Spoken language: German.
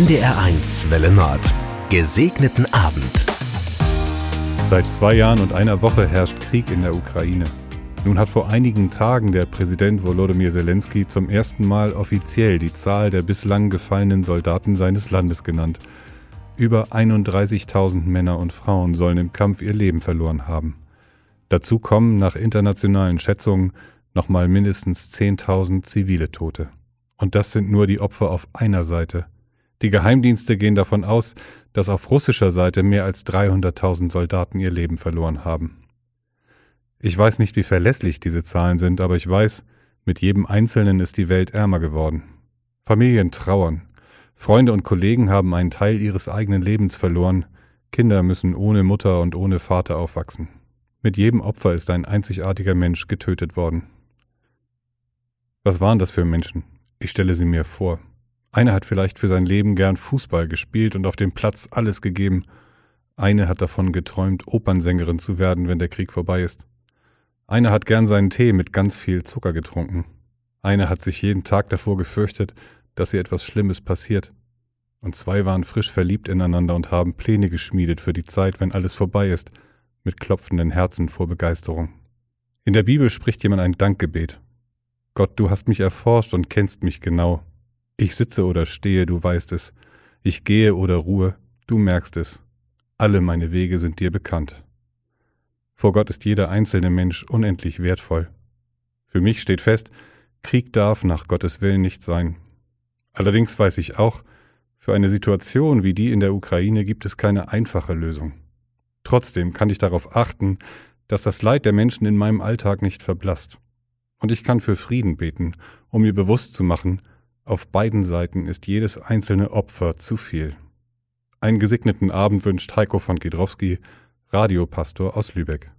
NDR1 Welle Nord. Gesegneten Abend. Seit zwei Jahren und einer Woche herrscht Krieg in der Ukraine. Nun hat vor einigen Tagen der Präsident Volodymyr Zelensky zum ersten Mal offiziell die Zahl der bislang gefallenen Soldaten seines Landes genannt. Über 31.000 Männer und Frauen sollen im Kampf ihr Leben verloren haben. Dazu kommen nach internationalen Schätzungen nochmal mindestens 10.000 zivile Tote. Und das sind nur die Opfer auf einer Seite. Die Geheimdienste gehen davon aus, dass auf russischer Seite mehr als 300.000 Soldaten ihr Leben verloren haben. Ich weiß nicht, wie verlässlich diese Zahlen sind, aber ich weiß, mit jedem Einzelnen ist die Welt ärmer geworden. Familien trauern. Freunde und Kollegen haben einen Teil ihres eigenen Lebens verloren. Kinder müssen ohne Mutter und ohne Vater aufwachsen. Mit jedem Opfer ist ein einzigartiger Mensch getötet worden. Was waren das für Menschen? Ich stelle sie mir vor. Einer hat vielleicht für sein Leben gern Fußball gespielt und auf dem Platz alles gegeben. Eine hat davon geträumt, Opernsängerin zu werden, wenn der Krieg vorbei ist. Eine hat gern seinen Tee mit ganz viel Zucker getrunken. Eine hat sich jeden Tag davor gefürchtet, dass ihr etwas Schlimmes passiert. Und zwei waren frisch verliebt ineinander und haben Pläne geschmiedet für die Zeit, wenn alles vorbei ist, mit klopfenden Herzen vor Begeisterung. In der Bibel spricht jemand ein Dankgebet. Gott, du hast mich erforscht und kennst mich genau. Ich sitze oder stehe, du weißt es. Ich gehe oder ruhe, du merkst es. Alle meine Wege sind dir bekannt. Vor Gott ist jeder einzelne Mensch unendlich wertvoll. Für mich steht fest, Krieg darf nach Gottes Willen nicht sein. Allerdings weiß ich auch, für eine Situation wie die in der Ukraine gibt es keine einfache Lösung. Trotzdem kann ich darauf achten, dass das Leid der Menschen in meinem Alltag nicht verblasst. Und ich kann für Frieden beten, um mir bewusst zu machen, auf beiden Seiten ist jedes einzelne Opfer zu viel. Einen gesegneten Abend wünscht Heiko von Gedrowski, Radiopastor aus Lübeck.